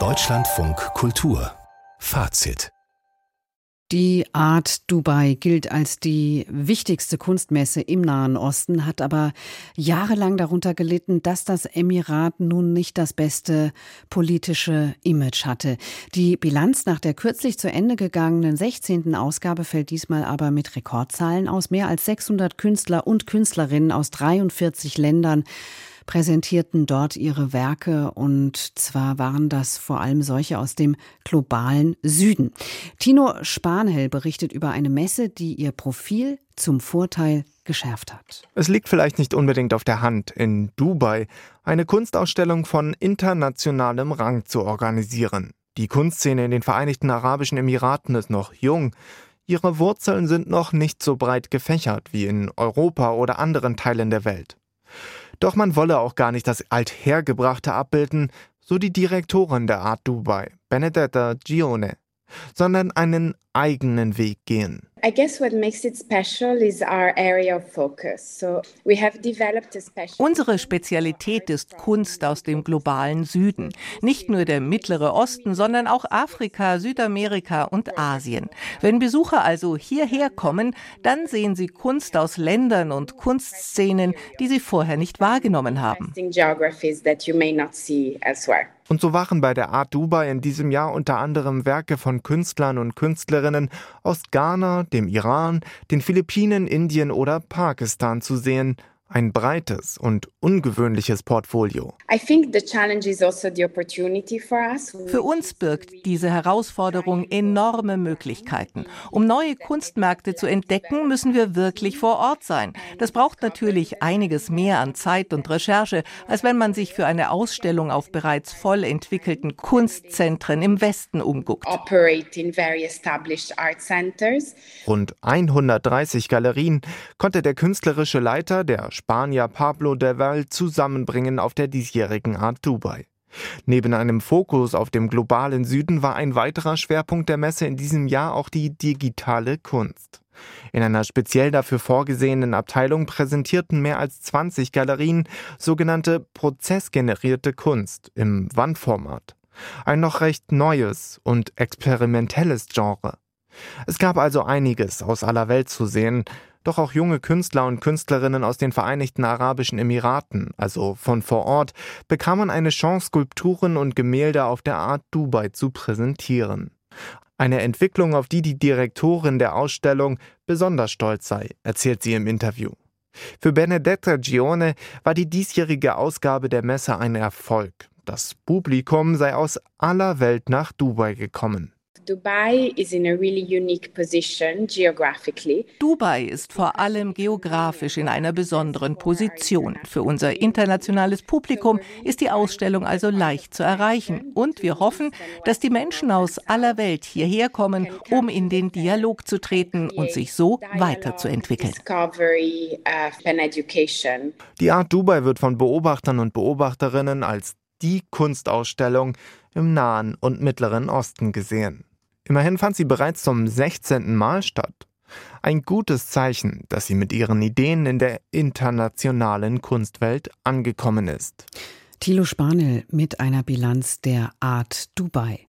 Deutschlandfunk Kultur Fazit die Art Dubai gilt als die wichtigste Kunstmesse im Nahen Osten, hat aber jahrelang darunter gelitten, dass das Emirat nun nicht das beste politische Image hatte. Die Bilanz nach der kürzlich zu Ende gegangenen 16. Ausgabe fällt diesmal aber mit Rekordzahlen aus. Mehr als 600 Künstler und Künstlerinnen aus 43 Ländern präsentierten dort ihre Werke und zwar waren das vor allem solche aus dem globalen Süden. Tino Spanhell berichtet über eine Messe, die ihr Profil zum Vorteil geschärft hat. Es liegt vielleicht nicht unbedingt auf der Hand, in Dubai eine Kunstausstellung von internationalem Rang zu organisieren. Die Kunstszene in den Vereinigten Arabischen Emiraten ist noch jung. Ihre Wurzeln sind noch nicht so breit gefächert wie in Europa oder anderen Teilen der Welt. Doch man wolle auch gar nicht das Althergebrachte abbilden, so die Direktorin der Art Dubai, Benedetta Gione, sondern einen eigenen Weg gehen. I guess what makes it special is our area of focus. So we have developed a special Unsere Spezialität ist Kunst aus dem globalen Süden. Nicht nur der Mittlere Osten, sondern auch Afrika, Südamerika und Asien. Wenn Besucher also hierher kommen, dann sehen sie Kunst aus Ländern und Kunstszenen, die sie vorher nicht wahrgenommen haben. Und so waren bei der Art Dubai in diesem Jahr unter anderem Werke von Künstlern und Künstlerinnen aus Ghana, dem Iran, den Philippinen, Indien oder Pakistan zu sehen, ein breites und ungewöhnliches Portfolio. Also Für uns birgt diese Herausforderung enorme Möglichkeiten. Um neue Kunstmärkte zu entdecken, müssen wir wirklich vor Ort sein. Das braucht natürlich einiges mehr an Zeit und Recherche, als wenn man sich für eine Ausstellung auf bereits voll entwickelten Kunstzentren im Westen umguckt. Rund 130 Galerien konnte der künstlerische Leiter der Spanier Pablo de Val zusammenbringen auf der diesjährigen Art Dubai. Neben einem Fokus auf dem globalen Süden war ein weiterer Schwerpunkt der Messe in diesem Jahr auch die digitale Kunst. In einer speziell dafür vorgesehenen Abteilung präsentierten mehr als 20 Galerien sogenannte prozessgenerierte Kunst im Wandformat. Ein noch recht neues und experimentelles Genre. Es gab also einiges aus aller Welt zu sehen, doch auch junge Künstler und Künstlerinnen aus den Vereinigten Arabischen Emiraten, also von vor Ort, bekamen eine Chance, Skulpturen und Gemälde auf der Art Dubai zu präsentieren. Eine Entwicklung, auf die die Direktorin der Ausstellung besonders stolz sei, erzählt sie im Interview. Für Benedetta Gione war die diesjährige Ausgabe der Messe ein Erfolg. Das Publikum sei aus aller Welt nach Dubai gekommen. Dubai is in a really unique position geographically. Dubai ist vor allem geografisch in einer besonderen Position. Für unser internationales Publikum ist die Ausstellung also leicht zu erreichen und wir hoffen, dass die Menschen aus aller Welt hierher kommen, um in den Dialog zu treten und sich so weiterzuentwickeln. Die Art Dubai wird von Beobachtern und Beobachterinnen als die Kunstausstellung im Nahen und Mittleren Osten gesehen. Immerhin fand sie bereits zum 16. Mal statt. Ein gutes Zeichen, dass sie mit ihren Ideen in der internationalen Kunstwelt angekommen ist. Thilo Spanel mit einer Bilanz der Art Dubai.